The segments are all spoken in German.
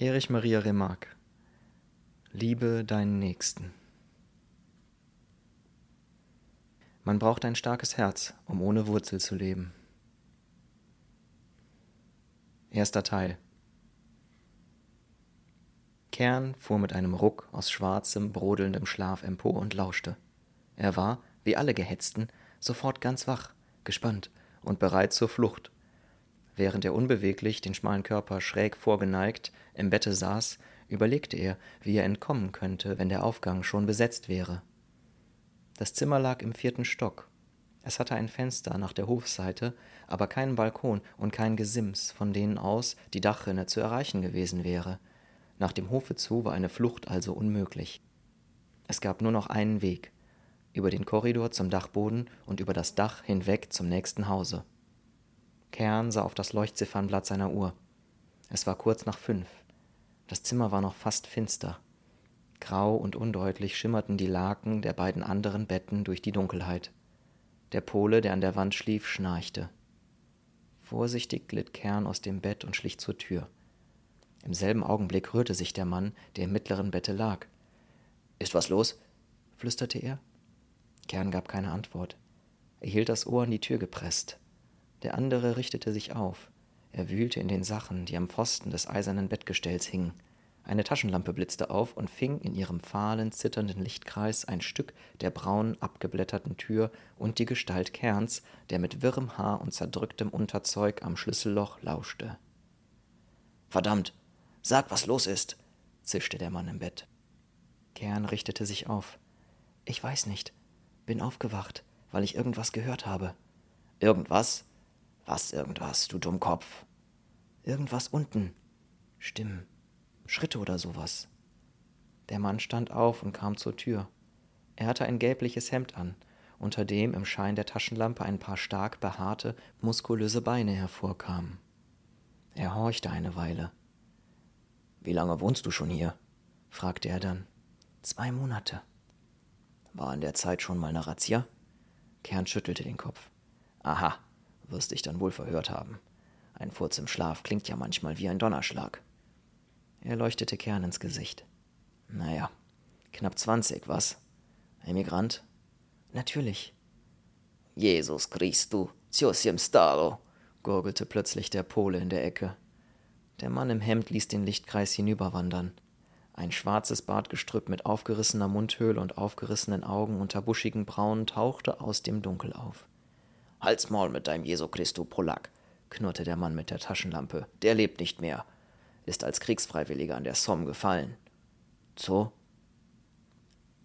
Erich Maria Remarque Liebe deinen Nächsten. Man braucht ein starkes Herz, um ohne Wurzel zu leben. Erster Teil Kern fuhr mit einem Ruck aus schwarzem, brodelndem Schlaf empor und lauschte. Er war, wie alle Gehetzten, sofort ganz wach, gespannt und bereit zur Flucht. Während er unbeweglich, den schmalen Körper schräg vorgeneigt, im Bette saß, überlegte er, wie er entkommen könnte, wenn der Aufgang schon besetzt wäre. Das Zimmer lag im vierten Stock. Es hatte ein Fenster nach der Hofseite, aber keinen Balkon und kein Gesims, von denen aus die Dachrinne zu erreichen gewesen wäre. Nach dem Hofe zu war eine Flucht also unmöglich. Es gab nur noch einen Weg, über den Korridor zum Dachboden und über das Dach hinweg zum nächsten Hause. Kern sah auf das Leuchtziffernblatt seiner Uhr. Es war kurz nach fünf. Das Zimmer war noch fast finster. Grau und undeutlich schimmerten die Laken der beiden anderen Betten durch die Dunkelheit. Der Pole, der an der Wand schlief, schnarchte. Vorsichtig glitt Kern aus dem Bett und schlich zur Tür. Im selben Augenblick rührte sich der Mann, der im mittleren Bette lag. Ist was los? flüsterte er. Kern gab keine Antwort. Er hielt das Ohr an die Tür gepresst. Der andere richtete sich auf. Er wühlte in den Sachen, die am Pfosten des eisernen Bettgestells hingen. Eine Taschenlampe blitzte auf und fing in ihrem fahlen, zitternden Lichtkreis ein Stück der braun abgeblätterten Tür und die Gestalt Kerns, der mit wirrem Haar und zerdrücktem Unterzeug am Schlüsselloch lauschte. Verdammt, sag, was los ist, zischte der Mann im Bett. Kern richtete sich auf. Ich weiß nicht. Bin aufgewacht, weil ich irgendwas gehört habe. Irgendwas? Was irgendwas, du Dummkopf? Irgendwas unten. Stimmen. Schritte oder sowas. Der Mann stand auf und kam zur Tür. Er hatte ein gelbliches Hemd an, unter dem im Schein der Taschenlampe ein paar stark behaarte, muskulöse Beine hervorkamen. Er horchte eine Weile. Wie lange wohnst du schon hier? fragte er dann. Zwei Monate. War in der Zeit schon mal eine Razzia? Kern schüttelte den Kopf. Aha, wirst dich dann wohl verhört haben. Ein Furz im Schlaf klingt ja manchmal wie ein Donnerschlag. Er leuchtete Kern ins Gesicht. Naja, knapp zwanzig, was? Emigrant? Natürlich. Jesus Christu, ciosiem stalo, gurgelte plötzlich der Pole in der Ecke. Der Mann im Hemd ließ den Lichtkreis hinüberwandern. Ein schwarzes Bartgestrüpp mit aufgerissener Mundhöhle und aufgerissenen Augen unter buschigen Brauen tauchte aus dem Dunkel auf. Halt's Maul mit deinem Jesu Christo, Polak, knurrte der Mann mit der Taschenlampe. Der lebt nicht mehr. Ist als Kriegsfreiwilliger an der Somme gefallen. So?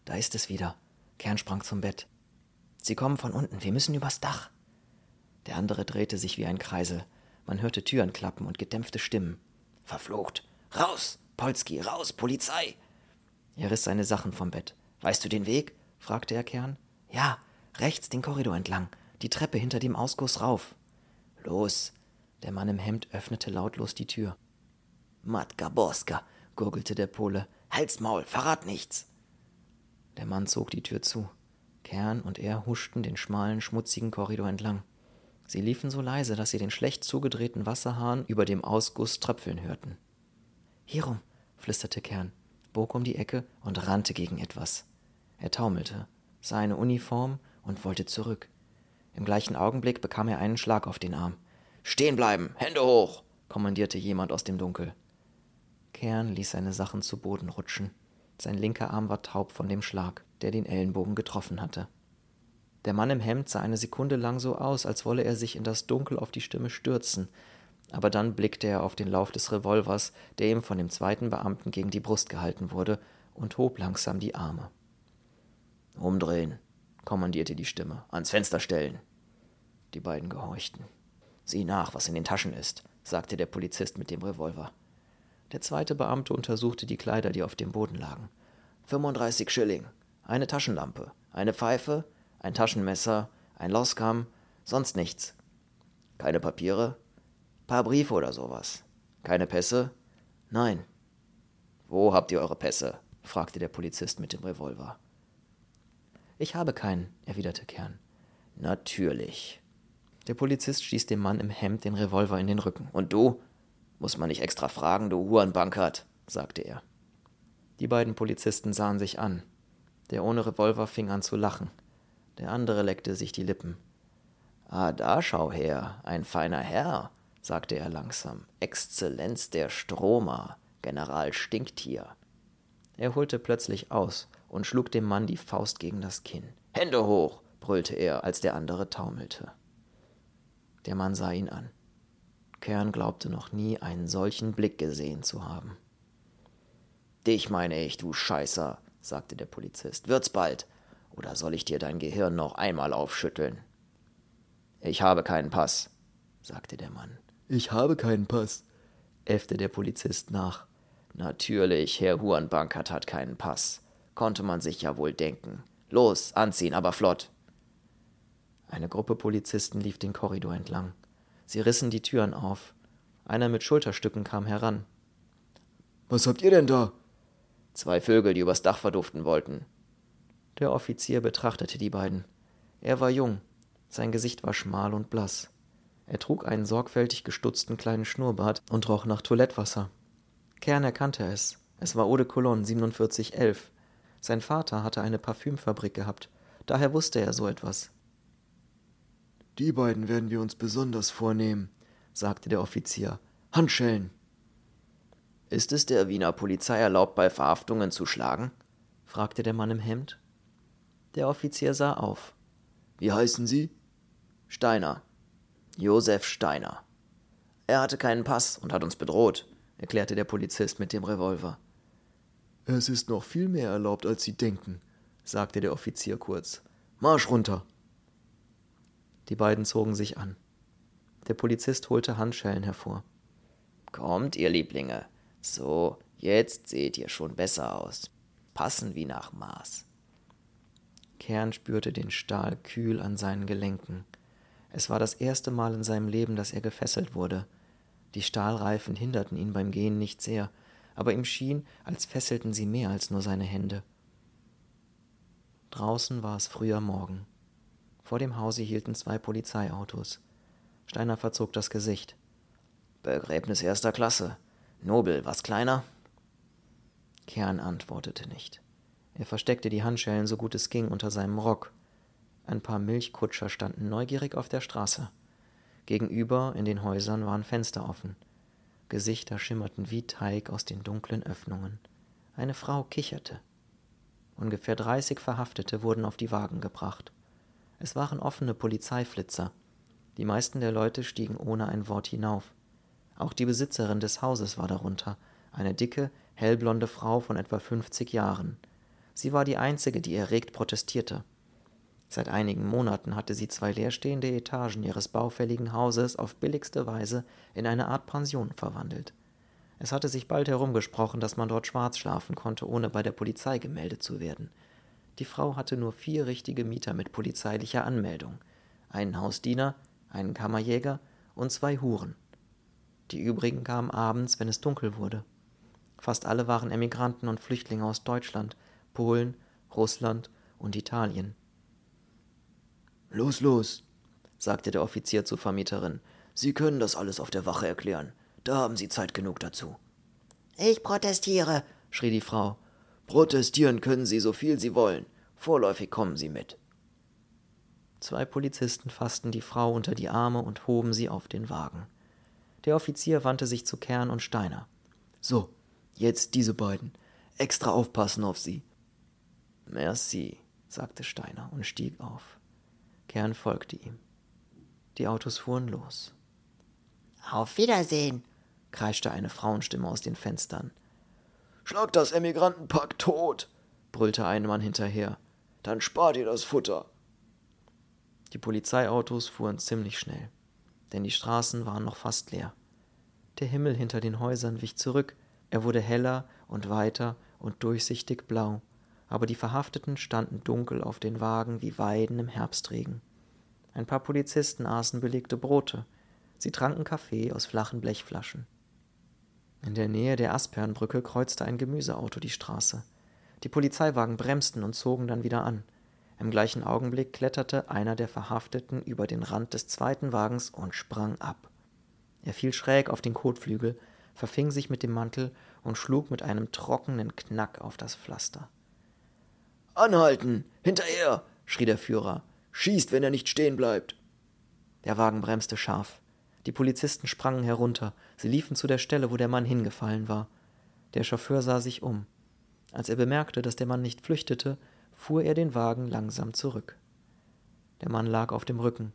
Da ist es wieder. Kern sprang zum Bett. Sie kommen von unten, wir müssen übers Dach. Der andere drehte sich wie ein Kreisel. Man hörte Türen klappen und gedämpfte Stimmen. Verflucht! Raus! Polski, raus! Polizei! Er riss seine Sachen vom Bett. Weißt du den Weg? fragte er Kern. Ja, rechts den Korridor entlang die Treppe hinter dem Ausguss rauf. Los! Der Mann im Hemd öffnete lautlos die Tür. Matka Boska, gurgelte der Pole. Halt's Maul, verrat nichts! Der Mann zog die Tür zu. Kern und er huschten den schmalen, schmutzigen Korridor entlang. Sie liefen so leise, dass sie den schlecht zugedrehten Wasserhahn über dem Ausguss tröpfeln hörten. Hierum, flüsterte Kern, bog um die Ecke und rannte gegen etwas. Er taumelte, sah eine Uniform und wollte zurück. Im gleichen Augenblick bekam er einen Schlag auf den Arm. Stehen bleiben, Hände hoch, kommandierte jemand aus dem Dunkel. Kern ließ seine Sachen zu Boden rutschen. Sein linker Arm war taub von dem Schlag, der den Ellenbogen getroffen hatte. Der Mann im Hemd sah eine Sekunde lang so aus, als wolle er sich in das Dunkel auf die Stimme stürzen, aber dann blickte er auf den Lauf des Revolvers, der ihm von dem zweiten Beamten gegen die Brust gehalten wurde, und hob langsam die Arme. Umdrehen, kommandierte die Stimme. Ans Fenster stellen. Die beiden gehorchten. Sieh nach, was in den Taschen ist, sagte der Polizist mit dem Revolver. Der zweite Beamte untersuchte die Kleider, die auf dem Boden lagen. 35 Schilling, eine Taschenlampe, eine Pfeife, ein Taschenmesser, ein Loskam, sonst nichts. Keine Papiere? Paar Briefe oder sowas. Keine Pässe? Nein. Wo habt ihr eure Pässe? fragte der Polizist mit dem Revolver. Ich habe keinen, erwiderte Kern. Natürlich. Der Polizist stieß dem Mann im Hemd den Revolver in den Rücken. Und du? Muss man nicht extra fragen, du Hurenbankert, sagte er. Die beiden Polizisten sahen sich an. Der ohne Revolver fing an zu lachen. Der andere leckte sich die Lippen. Ah, da schau her, ein feiner Herr, sagte er langsam. Exzellenz der Stromer, General Stinktier. Er holte plötzlich aus und schlug dem Mann die Faust gegen das Kinn. Hände hoch, brüllte er, als der andere taumelte. Der Mann sah ihn an. Kern glaubte noch nie einen solchen Blick gesehen zu haben. Dich meine ich, du Scheißer, sagte der Polizist. Wird's bald. Oder soll ich dir dein Gehirn noch einmal aufschütteln? Ich habe keinen Pass, sagte der Mann. Ich habe keinen Pass, äffte der Polizist nach. Natürlich, Herr Hurenbankert hat keinen Pass. Konnte man sich ja wohl denken. Los, anziehen, aber flott. Eine Gruppe Polizisten lief den Korridor entlang. Sie rissen die Türen auf. Einer mit Schulterstücken kam heran. Was habt ihr denn da? Zwei Vögel, die übers Dach verduften wollten. Der Offizier betrachtete die beiden. Er war jung, sein Gesicht war schmal und blass. Er trug einen sorgfältig gestutzten kleinen Schnurrbart und roch nach Toilettwasser. Kern erkannte es. Es war Eau de Cologne 4711. Sein Vater hatte eine Parfümfabrik gehabt, daher wusste er so etwas. Die beiden werden wir uns besonders vornehmen, sagte der Offizier. Handschellen! Ist es der Wiener Polizei erlaubt, bei Verhaftungen zu schlagen? fragte der Mann im Hemd. Der Offizier sah auf. Wie heißen Sie? Steiner. Josef Steiner. Er hatte keinen Pass und hat uns bedroht, erklärte der Polizist mit dem Revolver. Es ist noch viel mehr erlaubt, als Sie denken, sagte der Offizier kurz. Marsch runter! Die beiden zogen sich an. Der Polizist holte Handschellen hervor. Kommt, ihr Lieblinge, so, jetzt seht ihr schon besser aus. Passen wie nach Maß. Kern spürte den Stahl kühl an seinen Gelenken. Es war das erste Mal in seinem Leben, dass er gefesselt wurde. Die Stahlreifen hinderten ihn beim Gehen nicht sehr, aber ihm schien, als fesselten sie mehr als nur seine Hände. Draußen war es früher Morgen. Vor dem Hause hielten zwei Polizeiautos. Steiner verzog das Gesicht. Begräbnis erster Klasse. Nobel, was kleiner? Kern antwortete nicht. Er versteckte die Handschellen so gut es ging unter seinem Rock. Ein paar Milchkutscher standen neugierig auf der Straße. Gegenüber in den Häusern waren Fenster offen. Gesichter schimmerten wie Teig aus den dunklen Öffnungen. Eine Frau kicherte. Ungefähr dreißig Verhaftete wurden auf die Wagen gebracht. Es waren offene Polizeiflitzer. Die meisten der Leute stiegen ohne ein Wort hinauf. Auch die Besitzerin des Hauses war darunter, eine dicke, hellblonde Frau von etwa 50 Jahren. Sie war die einzige, die erregt protestierte. Seit einigen Monaten hatte sie zwei leerstehende Etagen ihres baufälligen Hauses auf billigste Weise in eine Art Pension verwandelt. Es hatte sich bald herumgesprochen, dass man dort schwarz schlafen konnte, ohne bei der Polizei gemeldet zu werden. Die Frau hatte nur vier richtige Mieter mit polizeilicher Anmeldung, einen Hausdiener, einen Kammerjäger und zwei Huren. Die übrigen kamen abends, wenn es dunkel wurde. Fast alle waren Emigranten und Flüchtlinge aus Deutschland, Polen, Russland und Italien. Los, los, sagte der Offizier zur Vermieterin. Sie können das alles auf der Wache erklären. Da haben Sie Zeit genug dazu. Ich protestiere, schrie die Frau. Protestieren können Sie so viel Sie wollen. Vorläufig kommen Sie mit. Zwei Polizisten fassten die Frau unter die Arme und hoben sie auf den Wagen. Der Offizier wandte sich zu Kern und Steiner. So, jetzt diese beiden. Extra aufpassen auf sie. Merci, sagte Steiner und stieg auf. Kern folgte ihm. Die Autos fuhren los. Auf Wiedersehen, kreischte eine Frauenstimme aus den Fenstern. Schlag das Emigrantenpack tot, brüllte ein Mann hinterher. Dann spart ihr das Futter. Die Polizeiautos fuhren ziemlich schnell denn die Straßen waren noch fast leer. Der Himmel hinter den Häusern wich zurück, er wurde heller und weiter und durchsichtig blau, aber die Verhafteten standen dunkel auf den Wagen wie Weiden im Herbstregen. Ein paar Polizisten aßen belegte Brote, sie tranken Kaffee aus flachen Blechflaschen. In der Nähe der Aspernbrücke kreuzte ein Gemüseauto die Straße. Die Polizeiwagen bremsten und zogen dann wieder an. Im gleichen Augenblick kletterte einer der Verhafteten über den Rand des zweiten Wagens und sprang ab. Er fiel schräg auf den Kotflügel, verfing sich mit dem Mantel und schlug mit einem trockenen Knack auf das Pflaster. Anhalten! Hinterher! schrie der Führer. Schießt, wenn er nicht stehen bleibt. Der Wagen bremste scharf. Die Polizisten sprangen herunter. Sie liefen zu der Stelle, wo der Mann hingefallen war. Der Chauffeur sah sich um. Als er bemerkte, dass der Mann nicht flüchtete, fuhr er den Wagen langsam zurück. Der Mann lag auf dem Rücken.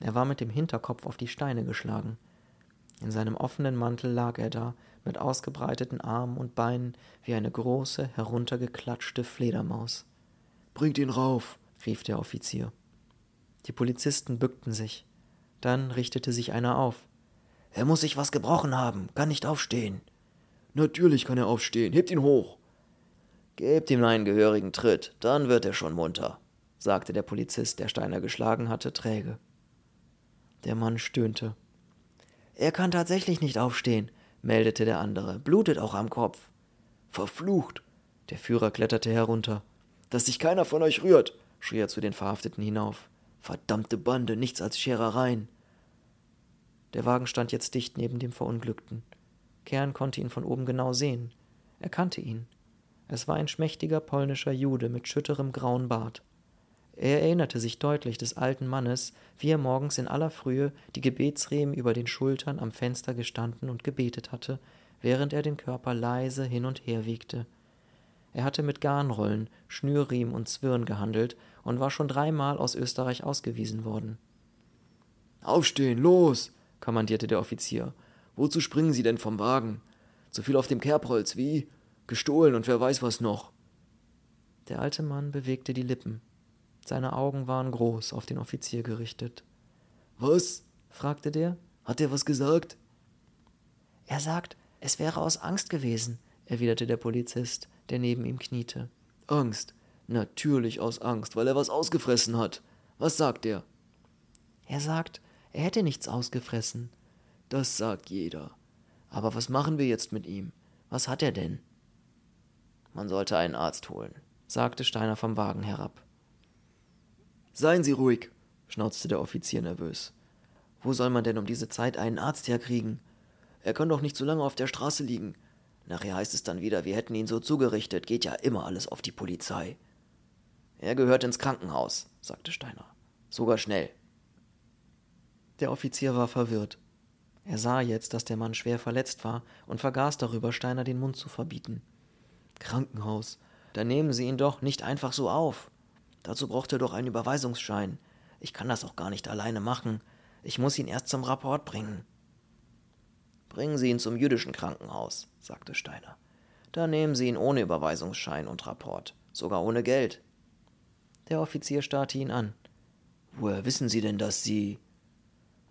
Er war mit dem Hinterkopf auf die Steine geschlagen. In seinem offenen Mantel lag er da, mit ausgebreiteten Armen und Beinen wie eine große, heruntergeklatschte Fledermaus. Bringt ihn rauf, rief der Offizier. Die Polizisten bückten sich. Dann richtete sich einer auf. Er muss sich was gebrochen haben, kann nicht aufstehen. Natürlich kann er aufstehen, hebt ihn hoch. Gebt ihm einen gehörigen Tritt, dann wird er schon munter, sagte der Polizist, der Steiner geschlagen hatte, träge. Der Mann stöhnte. Er kann tatsächlich nicht aufstehen, meldete der andere, blutet auch am Kopf. Verflucht! Der Führer kletterte herunter. Dass sich keiner von euch rührt, schrie er zu den Verhafteten hinauf. Verdammte Bande, nichts als Scherereien. Der Wagen stand jetzt dicht neben dem Verunglückten. Kern konnte ihn von oben genau sehen. Er kannte ihn. Es war ein schmächtiger polnischer Jude mit schütterem grauen Bart. Er erinnerte sich deutlich des alten Mannes, wie er morgens in aller Frühe die Gebetsriemen über den Schultern am Fenster gestanden und gebetet hatte, während er den Körper leise hin und her wiegte. Er hatte mit Garnrollen, Schnürriemen und Zwirn gehandelt und war schon dreimal aus Österreich ausgewiesen worden. Aufstehen, los! kommandierte der Offizier. Wozu springen Sie denn vom Wagen? Zu viel auf dem Kerbholz, wie? Gestohlen und wer weiß was noch. Der alte Mann bewegte die Lippen. Seine Augen waren groß auf den Offizier gerichtet. Was? fragte der. Hat er was gesagt? Er sagt, es wäre aus Angst gewesen, erwiderte der Polizist, der neben ihm kniete. Angst? Natürlich aus Angst, weil er was ausgefressen hat. Was sagt er? Er sagt, er hätte nichts ausgefressen. Das sagt jeder. Aber was machen wir jetzt mit ihm? Was hat er denn? Man sollte einen Arzt holen, sagte Steiner vom Wagen herab. Seien Sie ruhig, schnauzte der Offizier nervös. Wo soll man denn um diese Zeit einen Arzt herkriegen? Er kann doch nicht so lange auf der Straße liegen. Nachher heißt es dann wieder, wir hätten ihn so zugerichtet, geht ja immer alles auf die Polizei. Er gehört ins Krankenhaus, sagte Steiner. Sogar schnell. Der Offizier war verwirrt. Er sah jetzt, dass der Mann schwer verletzt war und vergaß darüber, Steiner den Mund zu verbieten. Krankenhaus. Da nehmen Sie ihn doch nicht einfach so auf. Dazu braucht er doch einen Überweisungsschein. Ich kann das auch gar nicht alleine machen. Ich muss ihn erst zum Rapport bringen. Bringen Sie ihn zum jüdischen Krankenhaus, sagte Steiner. Da nehmen Sie ihn ohne Überweisungsschein und Rapport, sogar ohne Geld. Der Offizier starrte ihn an. Woher wissen Sie denn, dass Sie.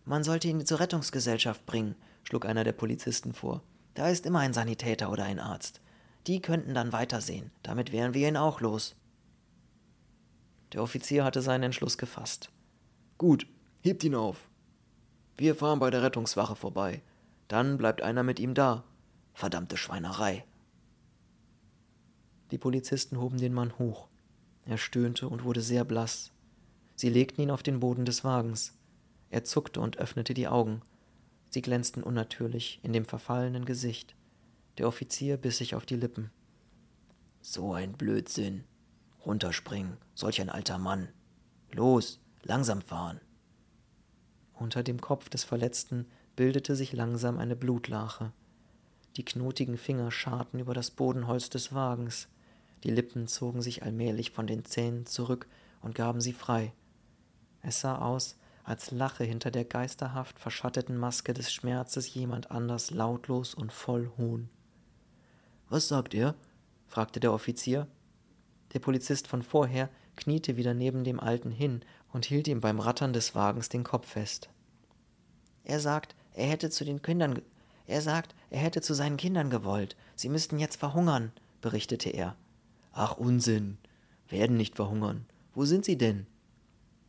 Man sollte ihn zur Rettungsgesellschaft bringen, schlug einer der Polizisten vor. Da ist immer ein Sanitäter oder ein Arzt. Die könnten dann weitersehen. Damit wären wir ihn auch los. Der Offizier hatte seinen Entschluss gefasst. Gut, hebt ihn auf. Wir fahren bei der Rettungswache vorbei. Dann bleibt einer mit ihm da. Verdammte Schweinerei. Die Polizisten hoben den Mann hoch. Er stöhnte und wurde sehr blass. Sie legten ihn auf den Boden des Wagens. Er zuckte und öffnete die Augen. Sie glänzten unnatürlich in dem verfallenen Gesicht. Der Offizier biss sich auf die Lippen. So ein Blödsinn, Runterspringen, solch ein alter Mann. Los, langsam fahren. Unter dem Kopf des Verletzten bildete sich langsam eine Blutlache. Die knotigen Finger scharten über das Bodenholz des Wagens. Die Lippen zogen sich allmählich von den Zähnen zurück und gaben sie frei. Es sah aus, als lache hinter der geisterhaft verschatteten Maske des Schmerzes jemand anders lautlos und voll Hohn. Was sagt er? fragte der Offizier. Der Polizist von vorher kniete wieder neben dem Alten hin und hielt ihm beim Rattern des Wagens den Kopf fest. Er sagt, er hätte zu den Kindern, er sagt, er hätte zu seinen Kindern gewollt. Sie müssten jetzt verhungern, berichtete er. Ach Unsinn. Werden nicht verhungern. Wo sind sie denn?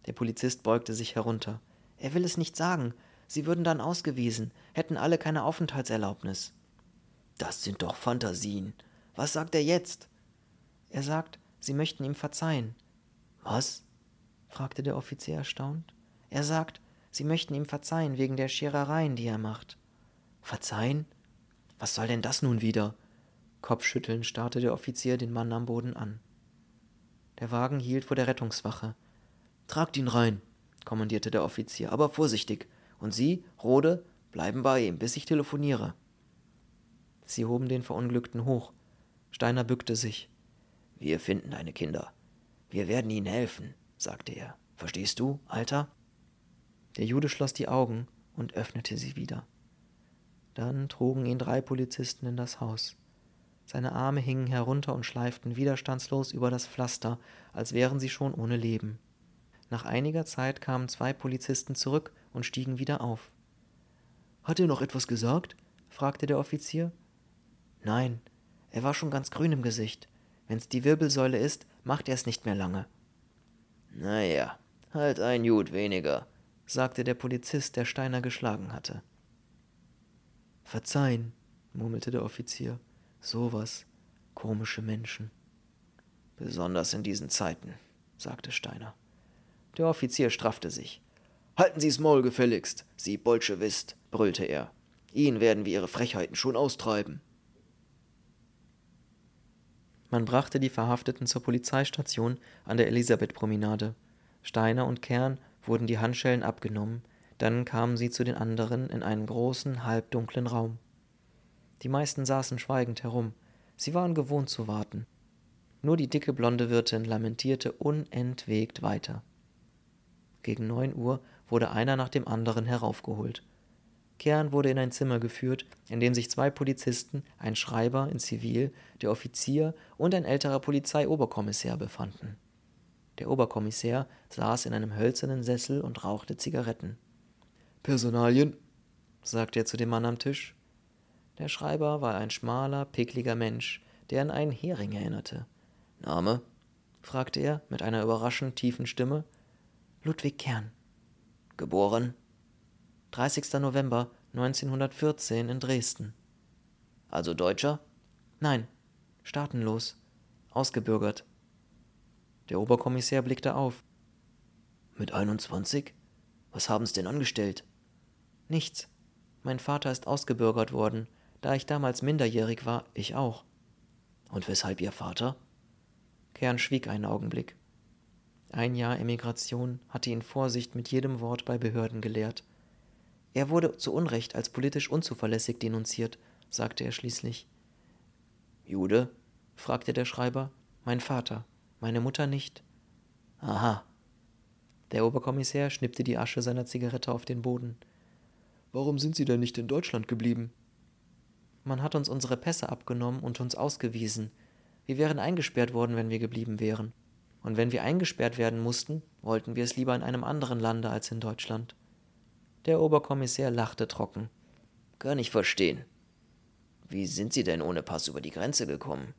Der Polizist beugte sich herunter. Er will es nicht sagen. Sie würden dann ausgewiesen, hätten alle keine Aufenthaltserlaubnis. Das sind doch Fantasien. Was sagt er jetzt? Er sagt, Sie möchten ihm verzeihen. Was? fragte der Offizier erstaunt. Er sagt, Sie möchten ihm verzeihen wegen der Scherereien, die er macht. Verzeihen? Was soll denn das nun wieder? Kopfschüttelnd starrte der Offizier den Mann am Boden an. Der Wagen hielt vor der Rettungswache. Tragt ihn rein, kommandierte der Offizier, aber vorsichtig. Und Sie, Rode, bleiben bei ihm, bis ich telefoniere. Sie hoben den Verunglückten hoch. Steiner bückte sich. Wir finden deine Kinder. Wir werden ihnen helfen, sagte er. Verstehst du, Alter? Der Jude schloss die Augen und öffnete sie wieder. Dann trugen ihn drei Polizisten in das Haus. Seine Arme hingen herunter und schleiften widerstandslos über das Pflaster, als wären sie schon ohne Leben. Nach einiger Zeit kamen zwei Polizisten zurück und stiegen wieder auf. Hat er noch etwas gesagt? fragte der Offizier. Nein, er war schon ganz grün im Gesicht. Wenn's die Wirbelsäule ist, macht er es nicht mehr lange. Naja, halt ein Jud weniger, sagte der Polizist, der Steiner geschlagen hatte. Verzeihen, murmelte der Offizier. Sowas. Komische Menschen. Besonders in diesen Zeiten, sagte Steiner. Der Offizier straffte sich. Halten Sie's Maul gefälligst, Sie Bolschewist, brüllte er. Ihnen werden wir Ihre Frechheiten schon austreiben. Man brachte die Verhafteten zur Polizeistation an der Elisabethpromenade. Steiner und Kern wurden die Handschellen abgenommen, dann kamen sie zu den anderen in einen großen, halbdunklen Raum. Die meisten saßen schweigend herum. Sie waren gewohnt zu warten. Nur die dicke blonde Wirtin lamentierte unentwegt weiter. Gegen neun Uhr wurde einer nach dem anderen heraufgeholt. Kern wurde in ein Zimmer geführt, in dem sich zwei Polizisten, ein Schreiber in Zivil, der Offizier und ein älterer Polizeioberkommissär befanden. Der Oberkommissär saß in einem hölzernen Sessel und rauchte Zigaretten. Personalien, sagte er zu dem Mann am Tisch. Der Schreiber war ein schmaler, pickliger Mensch, der an einen Hering erinnerte. Name? fragte er mit einer überraschend tiefen Stimme. Ludwig Kern. Geboren? 30. November 1914 in Dresden. Also Deutscher? Nein, staatenlos, ausgebürgert. Der Oberkommissär blickte auf. Mit 21? Was haben's denn angestellt? Nichts. Mein Vater ist ausgebürgert worden, da ich damals minderjährig war, ich auch. Und weshalb Ihr Vater? Kern schwieg einen Augenblick. Ein Jahr Emigration hatte ihn Vorsicht mit jedem Wort bei Behörden gelehrt. Er wurde zu Unrecht als politisch unzuverlässig denunziert, sagte er schließlich. Jude? fragte der Schreiber. Mein Vater, meine Mutter nicht. Aha. Der Oberkommissär schnippte die Asche seiner Zigarette auf den Boden. Warum sind Sie denn nicht in Deutschland geblieben? Man hat uns unsere Pässe abgenommen und uns ausgewiesen. Wir wären eingesperrt worden, wenn wir geblieben wären. Und wenn wir eingesperrt werden mussten, wollten wir es lieber in einem anderen Lande als in Deutschland. Der Oberkommissär lachte trocken. Kann ich verstehen. Wie sind Sie denn ohne Pass über die Grenze gekommen?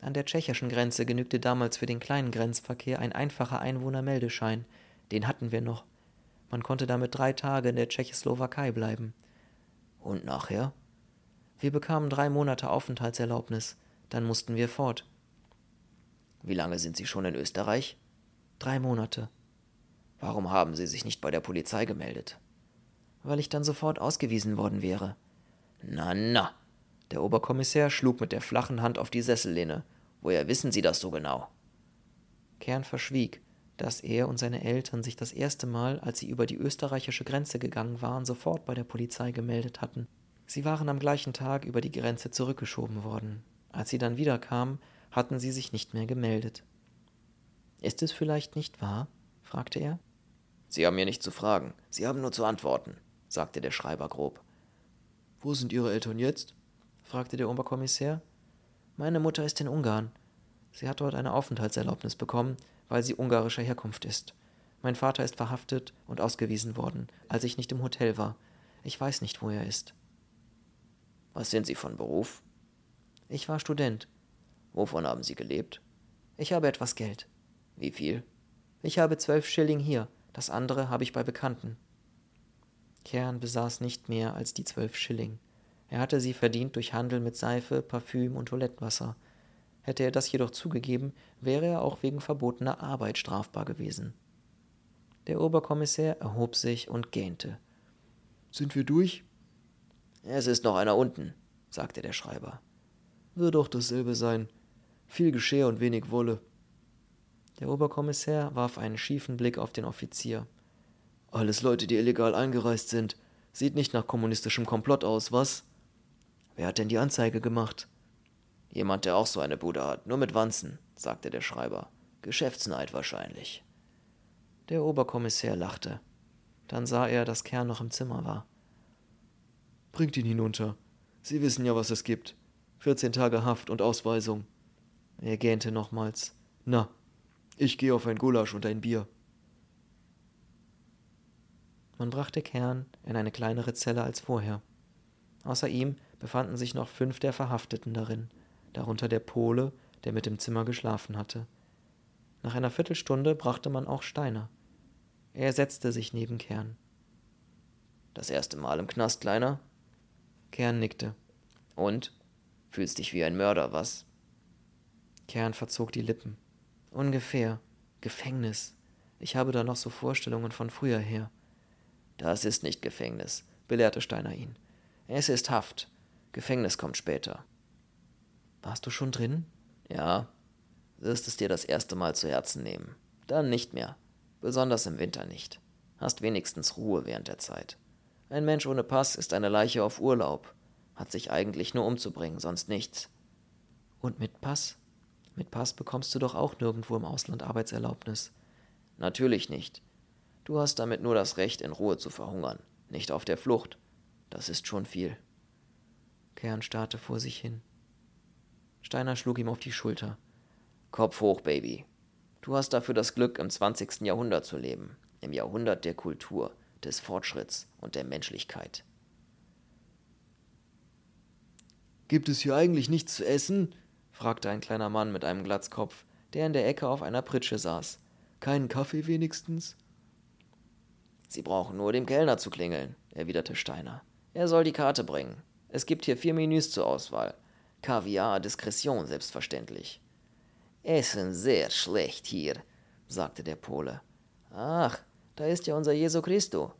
An der tschechischen Grenze genügte damals für den kleinen Grenzverkehr ein einfacher Einwohnermeldeschein. Den hatten wir noch. Man konnte damit drei Tage in der Tschechoslowakei bleiben. Und nachher? Wir bekamen drei Monate Aufenthaltserlaubnis. Dann mussten wir fort. Wie lange sind Sie schon in Österreich? Drei Monate. Warum haben Sie sich nicht bei der Polizei gemeldet? Weil ich dann sofort ausgewiesen worden wäre. Na, na. Der Oberkommissär schlug mit der flachen Hand auf die Sessellehne. Woher wissen Sie das so genau? Kern verschwieg, dass er und seine Eltern sich das erste Mal, als sie über die österreichische Grenze gegangen waren, sofort bei der Polizei gemeldet hatten. Sie waren am gleichen Tag über die Grenze zurückgeschoben worden. Als sie dann wiederkamen, hatten sie sich nicht mehr gemeldet. Ist es vielleicht nicht wahr? fragte er. Sie haben mir nicht zu fragen, Sie haben nur zu antworten, sagte der Schreiber grob. Wo sind Ihre Eltern jetzt? fragte der Oberkommissär. Meine Mutter ist in Ungarn. Sie hat dort eine Aufenthaltserlaubnis bekommen, weil sie ungarischer Herkunft ist. Mein Vater ist verhaftet und ausgewiesen worden, als ich nicht im Hotel war. Ich weiß nicht, wo er ist. Was sind Sie von Beruf? Ich war Student. Wovon haben Sie gelebt? Ich habe etwas Geld. Wie viel? Ich habe zwölf Schilling hier, das andere habe ich bei Bekannten. Kern besaß nicht mehr als die zwölf Schilling. Er hatte sie verdient durch Handel mit Seife, Parfüm und Toilettenwasser. Hätte er das jedoch zugegeben, wäre er auch wegen verbotener Arbeit strafbar gewesen. Der Oberkommissär erhob sich und gähnte. Sind wir durch? Es ist noch einer unten, sagte der Schreiber. Wird doch dasselbe sein. Viel Geschirr und wenig Wolle. Der Oberkommissär warf einen schiefen Blick auf den Offizier. Alles Leute, die illegal eingereist sind. Sieht nicht nach kommunistischem Komplott aus, was? Wer hat denn die Anzeige gemacht? Jemand, der auch so eine Bude hat, nur mit Wanzen, sagte der Schreiber. Geschäftsneid wahrscheinlich. Der Oberkommissär lachte. Dann sah er, dass Kern noch im Zimmer war. Bringt ihn hinunter. Sie wissen ja, was es gibt. 14 Tage Haft und Ausweisung. Er gähnte nochmals. Na, ich gehe auf ein Gulasch und ein Bier. Man brachte Kern in eine kleinere Zelle als vorher. Außer ihm befanden sich noch fünf der Verhafteten darin, darunter der Pole, der mit im Zimmer geschlafen hatte. Nach einer Viertelstunde brachte man auch Steiner. Er setzte sich neben Kern. Das erste Mal im Knast, Kleiner? Kern nickte. Und? Fühlst dich wie ein Mörder, was? Kern verzog die Lippen. Ungefähr. Gefängnis. Ich habe da noch so Vorstellungen von früher her. Das ist nicht Gefängnis, belehrte Steiner ihn. Es ist Haft. Gefängnis kommt später. Warst du schon drin? Ja. Wirst es dir das erste Mal zu Herzen nehmen. Dann nicht mehr. Besonders im Winter nicht. Hast wenigstens Ruhe während der Zeit. Ein Mensch ohne Pass ist eine Leiche auf Urlaub. Hat sich eigentlich nur umzubringen, sonst nichts. Und mit Pass? Mit Pass bekommst du doch auch nirgendwo im Ausland Arbeitserlaubnis. Natürlich nicht. Du hast damit nur das Recht, in Ruhe zu verhungern, nicht auf der Flucht. Das ist schon viel. Kern starrte vor sich hin. Steiner schlug ihm auf die Schulter. Kopf hoch, Baby. Du hast dafür das Glück, im 20. Jahrhundert zu leben, im Jahrhundert der Kultur, des Fortschritts und der Menschlichkeit. Gibt es hier eigentlich nichts zu essen? Fragte ein kleiner Mann mit einem Glatzkopf, der in der Ecke auf einer Pritsche saß. Keinen Kaffee wenigstens? Sie brauchen nur dem Kellner zu klingeln, erwiderte Steiner. Er soll die Karte bringen. Es gibt hier vier Menüs zur Auswahl. Kaviar Diskretion selbstverständlich. Essen sehr schlecht hier, sagte der Pole. Ach, da ist ja unser Jesu Christo.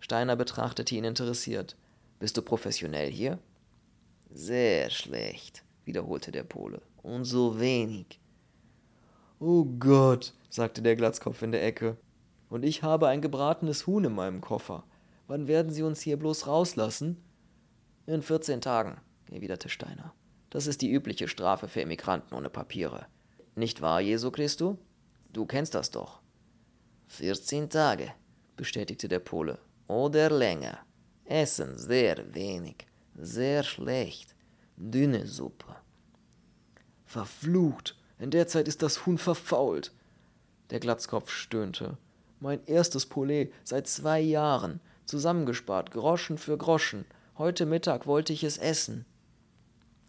Steiner betrachtete ihn interessiert. Bist du professionell hier? Sehr schlecht, wiederholte der Pole. Und so wenig. Oh Gott, sagte der Glatzkopf in der Ecke. Und ich habe ein gebratenes Huhn in meinem Koffer. Wann werden Sie uns hier bloß rauslassen? In 14 Tagen, erwiderte Steiner. Das ist die übliche Strafe für Emigranten ohne Papiere. Nicht wahr, Jesu Christo? Du kennst das doch. 14 Tage, bestätigte der Pole. Oder länger. Essen sehr wenig, sehr schlecht. Dünne Suppe. Verflucht, in der Zeit ist das Huhn verfault. Der Glatzkopf stöhnte. Mein erstes Poulet seit zwei Jahren, zusammengespart, Groschen für Groschen. Heute Mittag wollte ich es essen.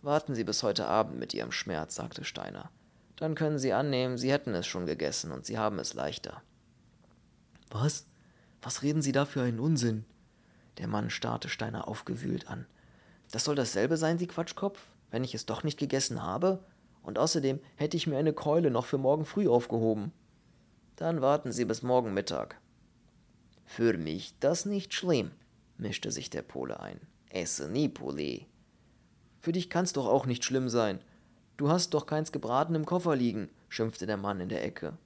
Warten Sie bis heute Abend mit Ihrem Schmerz, sagte Steiner. Dann können Sie annehmen, Sie hätten es schon gegessen und Sie haben es leichter. Was? Was reden Sie da für einen Unsinn? Der Mann starrte Steiner aufgewühlt an. Das soll dasselbe sein, Sie Quatschkopf, wenn ich es doch nicht gegessen habe? Und außerdem hätte ich mir eine Keule noch für morgen früh aufgehoben. Dann warten Sie bis morgen Mittag. Für mich das nicht schlimm, mischte sich der Pole ein. Esse nie Poulet. Für dich kann's doch auch nicht schlimm sein. Du hast doch keins gebraten im Koffer liegen, schimpfte der Mann in der Ecke.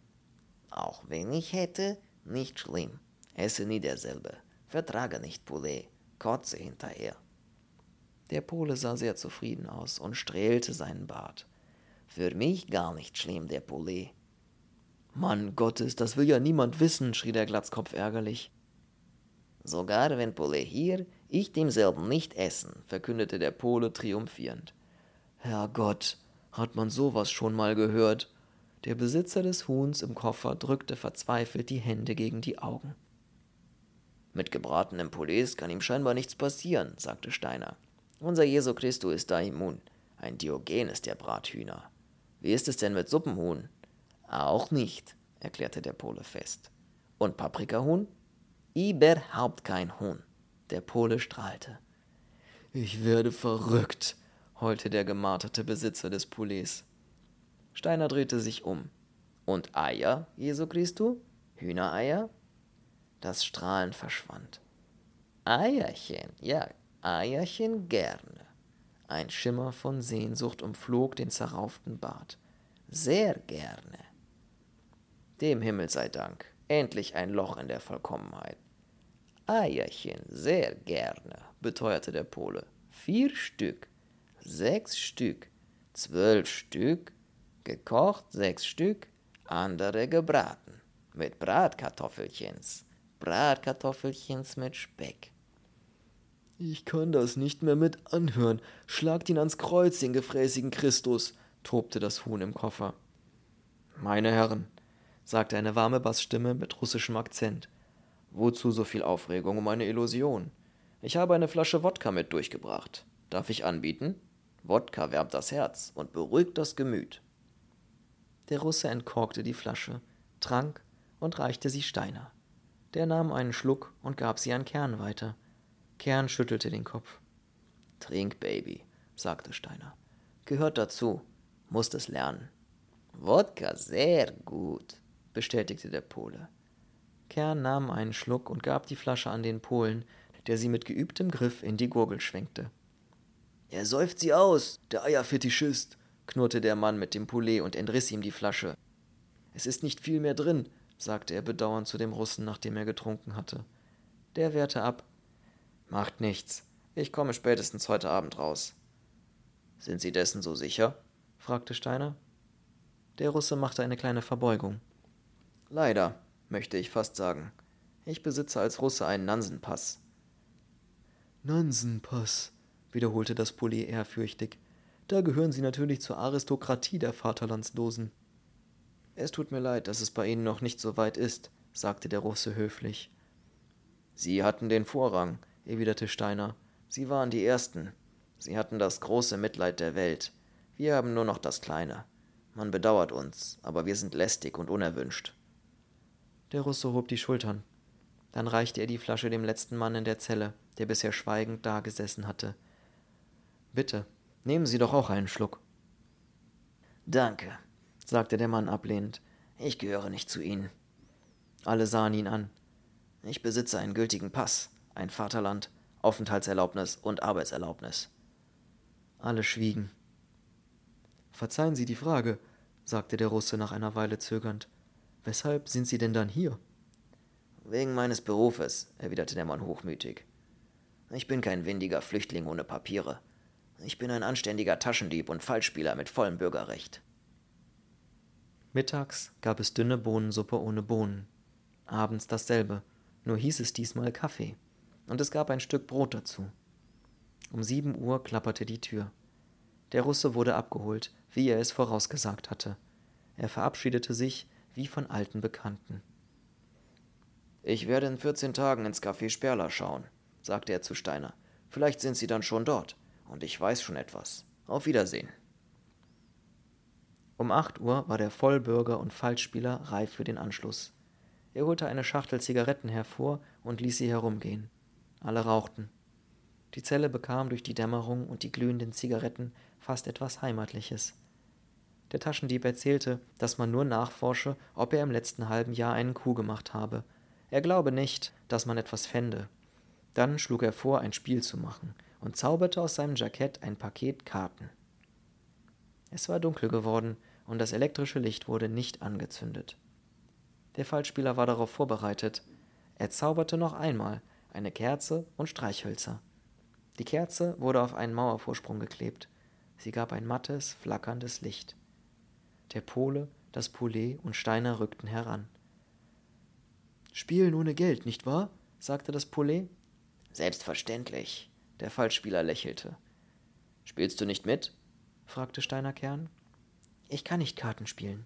Auch wenn ich hätte, nicht schlimm. Esse nie derselbe. Vertrage nicht Poulet. Kotze hinterher. Der Pole sah sehr zufrieden aus und strählte seinen Bart. Für mich gar nicht schlimm, der Poulet. Mann Gottes, das will ja niemand wissen, schrie der Glatzkopf ärgerlich. Sogar wenn Poulet hier, ich demselben nicht essen, verkündete der Pole triumphierend. Herrgott, hat man sowas schon mal gehört? Der Besitzer des Huhns im Koffer drückte verzweifelt die Hände gegen die Augen. Mit gebratenem Poulet kann ihm scheinbar nichts passieren, sagte Steiner. Unser Jesu Christo ist da immun. Ein Diogen ist der Brathühner. Wie ist es denn mit Suppenhuhn? Auch nicht, erklärte der Pole fest. Und Paprikahuhn? Überhaupt kein Huhn. Der Pole strahlte. Ich werde verrückt, heulte der gemarterte Besitzer des Poulets. Steiner drehte sich um. Und Eier, Jesu Christo? Hühnereier? Das Strahlen verschwand. Eierchen, ja, Eierchen gerne. Ein Schimmer von Sehnsucht umflog den zerrauften Bart. Sehr gerne. Dem Himmel sei Dank, endlich ein Loch in der Vollkommenheit. Eierchen, sehr gerne, beteuerte der Pole. Vier Stück, sechs Stück, zwölf Stück, gekocht sechs Stück, andere gebraten, mit Bratkartoffelchens, Bratkartoffelchens mit Speck. Ich kann das nicht mehr mit anhören. Schlagt ihn ans Kreuz, den gefräßigen Christus, tobte das Huhn im Koffer. Meine Herren, sagte eine warme Bassstimme mit russischem Akzent. Wozu so viel Aufregung um eine Illusion? Ich habe eine Flasche Wodka mit durchgebracht. Darf ich anbieten? Wodka wärmt das Herz und beruhigt das Gemüt. Der Russe entkorkte die Flasche, trank und reichte sie Steiner. Der nahm einen Schluck und gab sie an Kern weiter. Kern schüttelte den Kopf. Trink, Baby, sagte Steiner. Gehört dazu, musst es lernen. Wodka sehr gut, bestätigte der Pole. Kern nahm einen Schluck und gab die Flasche an den Polen, der sie mit geübtem Griff in die Gurgel schwenkte. Er säuft sie aus, der Eierfetischist, knurrte der Mann mit dem Poulet und entriss ihm die Flasche. Es ist nicht viel mehr drin, sagte er bedauernd zu dem Russen, nachdem er getrunken hatte. Der wehrte ab. Macht nichts. Ich komme spätestens heute Abend raus. Sind Sie dessen so sicher? fragte Steiner. Der Russe machte eine kleine Verbeugung. Leider, möchte ich fast sagen. Ich besitze als Russe einen Nansenpass. Nansenpass, wiederholte das Poulet ehrfürchtig. Da gehören Sie natürlich zur Aristokratie der Vaterlandslosen. Es tut mir leid, dass es bei Ihnen noch nicht so weit ist, sagte der Russe höflich. Sie hatten den Vorrang, erwiderte Steiner. Sie waren die Ersten. Sie hatten das große Mitleid der Welt. Wir haben nur noch das Kleine. Man bedauert uns, aber wir sind lästig und unerwünscht. Der Russe hob die Schultern. Dann reichte er die Flasche dem letzten Mann in der Zelle, der bisher schweigend dagesessen hatte. Bitte, nehmen Sie doch auch einen Schluck. Danke, sagte der Mann ablehnend. Ich gehöre nicht zu Ihnen. Alle sahen ihn an. Ich besitze einen gültigen Pass, ein Vaterland, Aufenthaltserlaubnis und Arbeitserlaubnis. Alle schwiegen. Verzeihen Sie die Frage, sagte der Russe nach einer Weile zögernd. Weshalb sind Sie denn dann hier? Wegen meines Berufes, erwiderte der Mann hochmütig. Ich bin kein windiger Flüchtling ohne Papiere. Ich bin ein anständiger Taschendieb und Fallspieler mit vollem Bürgerrecht. Mittags gab es dünne Bohnensuppe ohne Bohnen. Abends dasselbe, nur hieß es diesmal Kaffee. Und es gab ein Stück Brot dazu. Um sieben Uhr klapperte die Tür. Der Russe wurde abgeholt, wie er es vorausgesagt hatte. Er verabschiedete sich wie von alten Bekannten. Ich werde in vierzehn Tagen ins Café Sperler schauen, sagte er zu Steiner. Vielleicht sind Sie dann schon dort, und ich weiß schon etwas. Auf Wiedersehen. Um acht Uhr war der Vollbürger und Falschspieler reif für den Anschluss. Er holte eine Schachtel Zigaretten hervor und ließ sie herumgehen. Alle rauchten. Die Zelle bekam durch die Dämmerung und die glühenden Zigaretten fast etwas Heimatliches. Der Taschendieb erzählte, dass man nur nachforsche, ob er im letzten halben Jahr einen Coup gemacht habe. Er glaube nicht, dass man etwas fände. Dann schlug er vor, ein Spiel zu machen und zauberte aus seinem Jackett ein Paket Karten. Es war dunkel geworden und das elektrische Licht wurde nicht angezündet. Der Fallspieler war darauf vorbereitet. Er zauberte noch einmal eine Kerze und Streichhölzer. Die Kerze wurde auf einen Mauervorsprung geklebt. Sie gab ein mattes, flackerndes Licht. Der Pole, das Poulet und Steiner rückten heran. Spielen ohne Geld, nicht wahr? sagte das Poulet. Selbstverständlich. Der Fallspieler lächelte. Spielst du nicht mit? fragte Steiner Kern. Ich kann nicht Karten spielen.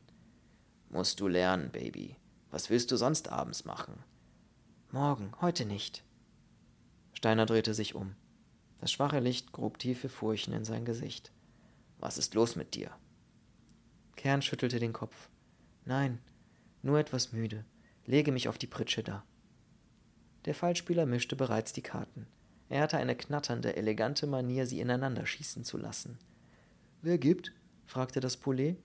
Musst du lernen, Baby. Was willst du sonst abends machen? Morgen, heute nicht. Steiner drehte sich um. Das schwache Licht grub tiefe Furchen in sein Gesicht. Was ist los mit dir? Kern schüttelte den Kopf. Nein, nur etwas müde. Lege mich auf die Pritsche da. Der Fallspieler mischte bereits die Karten. Er hatte eine knatternde, elegante Manier, sie ineinander schießen zu lassen. Wer gibt? fragte das Poulet.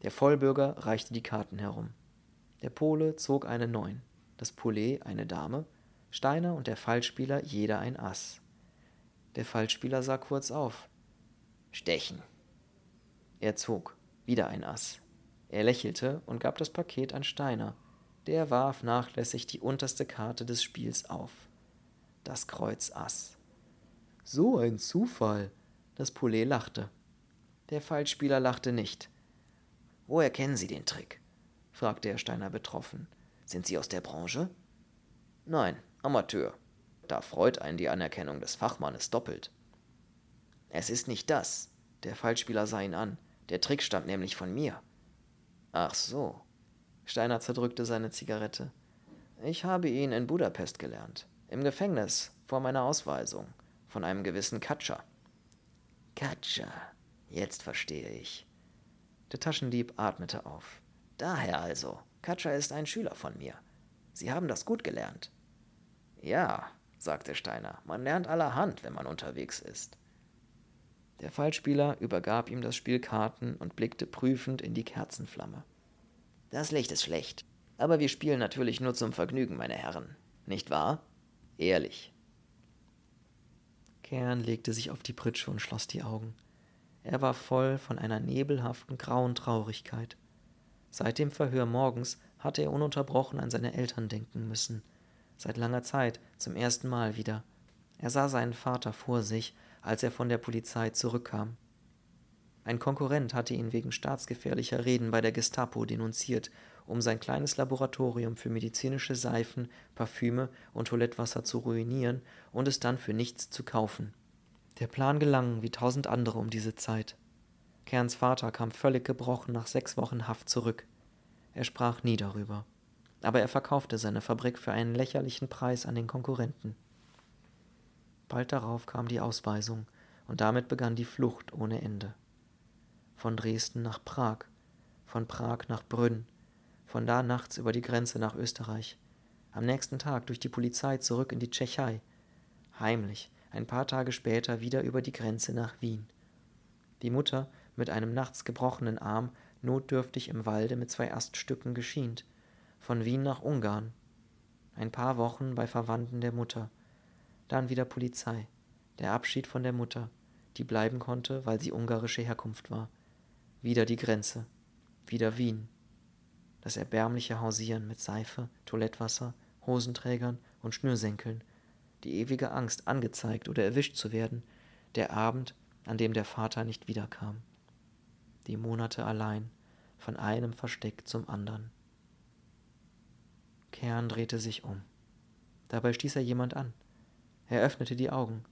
Der Vollbürger reichte die Karten herum. Der Pole zog eine Neun, das Poulet eine Dame, Steiner und der Fallspieler jeder ein Ass. Der Fallspieler sah kurz auf. Stechen. Er zog, wieder ein Ass. Er lächelte und gab das Paket an Steiner. Der warf nachlässig die unterste Karte des Spiels auf. Das Kreuz Ass. So ein Zufall. Das Poulet lachte. Der Falschspieler lachte nicht. Woher kennen Sie den Trick? fragte Herr Steiner betroffen. Sind Sie aus der Branche? Nein, Amateur. Da freut einen die Anerkennung des Fachmannes doppelt. Es ist nicht das. Der Falschspieler sah ihn an. Der Trick stammt nämlich von mir. Ach so. Steiner zerdrückte seine Zigarette. Ich habe ihn in Budapest gelernt. Im Gefängnis, vor meiner Ausweisung. Von einem gewissen Katscher. Katscher. Jetzt verstehe ich. Der Taschendieb atmete auf. Daher also. Katscher ist ein Schüler von mir. Sie haben das gut gelernt. Ja, sagte Steiner, man lernt allerhand, wenn man unterwegs ist. Der Fallspieler übergab ihm das Spiel Karten und blickte prüfend in die Kerzenflamme. Das Licht ist schlecht, aber wir spielen natürlich nur zum Vergnügen, meine Herren. Nicht wahr? Ehrlich. Kern legte sich auf die Pritsche und schloss die Augen. Er war voll von einer nebelhaften grauen Traurigkeit. Seit dem Verhör morgens hatte er ununterbrochen an seine Eltern denken müssen. Seit langer Zeit zum ersten Mal wieder. Er sah seinen Vater vor sich als er von der Polizei zurückkam. Ein Konkurrent hatte ihn wegen staatsgefährlicher Reden bei der Gestapo denunziert, um sein kleines Laboratorium für medizinische Seifen, Parfüme und Toilettwasser zu ruinieren und es dann für nichts zu kaufen. Der Plan gelang wie tausend andere um diese Zeit. Kerns Vater kam völlig gebrochen nach sechs Wochen Haft zurück. Er sprach nie darüber. Aber er verkaufte seine Fabrik für einen lächerlichen Preis an den Konkurrenten. Bald darauf kam die Ausweisung, und damit begann die Flucht ohne Ende. Von Dresden nach Prag, von Prag nach Brünn, von da nachts über die Grenze nach Österreich, am nächsten Tag durch die Polizei zurück in die Tschechei, heimlich, ein paar Tage später wieder über die Grenze nach Wien. Die Mutter, mit einem nachts gebrochenen Arm, notdürftig im Walde mit zwei Aststücken geschient, von Wien nach Ungarn, ein paar Wochen bei Verwandten der Mutter, dann wieder Polizei. Der Abschied von der Mutter, die bleiben konnte, weil sie ungarische Herkunft war. Wieder die Grenze. Wieder Wien. Das erbärmliche Hausieren mit Seife, Toilettwasser, Hosenträgern und Schnürsenkeln. Die ewige Angst, angezeigt oder erwischt zu werden. Der Abend, an dem der Vater nicht wiederkam. Die Monate allein, von einem Versteck zum anderen. Kern drehte sich um. Dabei stieß er jemand an. Er öffnete die Augen.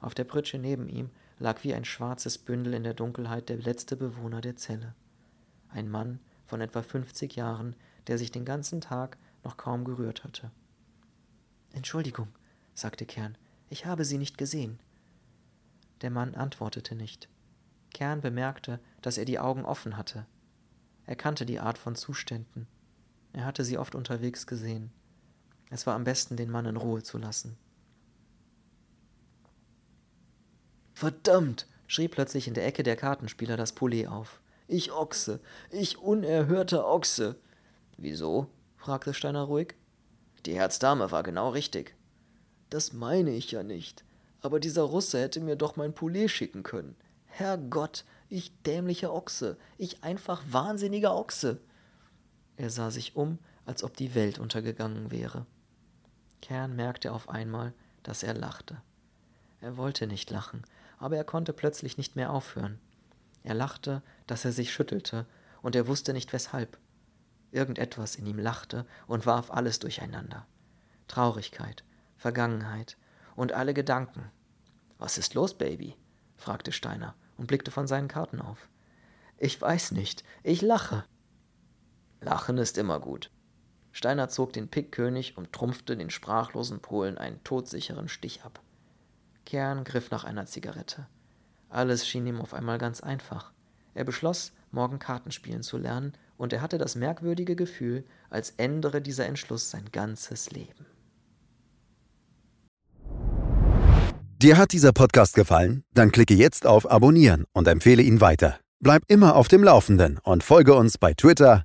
Auf der Pritsche neben ihm lag wie ein schwarzes Bündel in der Dunkelheit der letzte Bewohner der Zelle. Ein Mann von etwa fünfzig Jahren, der sich den ganzen Tag noch kaum gerührt hatte. Entschuldigung, sagte Kern, ich habe Sie nicht gesehen. Der Mann antwortete nicht. Kern bemerkte, dass er die Augen offen hatte. Er kannte die Art von Zuständen. Er hatte sie oft unterwegs gesehen. Es war am besten, den Mann in Ruhe zu lassen. Verdammt! schrie plötzlich in der Ecke der Kartenspieler das Poulet auf. Ich Ochse! Ich unerhörter Ochse! Wieso? fragte Steiner ruhig. Die Herzdame war genau richtig. Das meine ich ja nicht. Aber dieser Russe hätte mir doch mein Poulet schicken können. Herrgott, ich dämlicher Ochse, ich einfach wahnsinniger Ochse. Er sah sich um, als ob die Welt untergegangen wäre. Kern merkte auf einmal, dass er lachte. Er wollte nicht lachen, aber er konnte plötzlich nicht mehr aufhören. Er lachte, dass er sich schüttelte, und er wusste nicht weshalb. Irgendetwas in ihm lachte und warf alles durcheinander. Traurigkeit, Vergangenheit und alle Gedanken. Was ist los, Baby? fragte Steiner und blickte von seinen Karten auf. Ich weiß nicht, ich lache. Lachen ist immer gut. Steiner zog den Pickkönig und trumpfte den sprachlosen Polen einen todsicheren Stich ab. Kern griff nach einer Zigarette. Alles schien ihm auf einmal ganz einfach. Er beschloss, morgen Karten spielen zu lernen, und er hatte das merkwürdige Gefühl, als ändere dieser Entschluss sein ganzes Leben. Dir hat dieser Podcast gefallen? Dann klicke jetzt auf Abonnieren und empfehle ihn weiter. Bleib immer auf dem Laufenden und folge uns bei Twitter,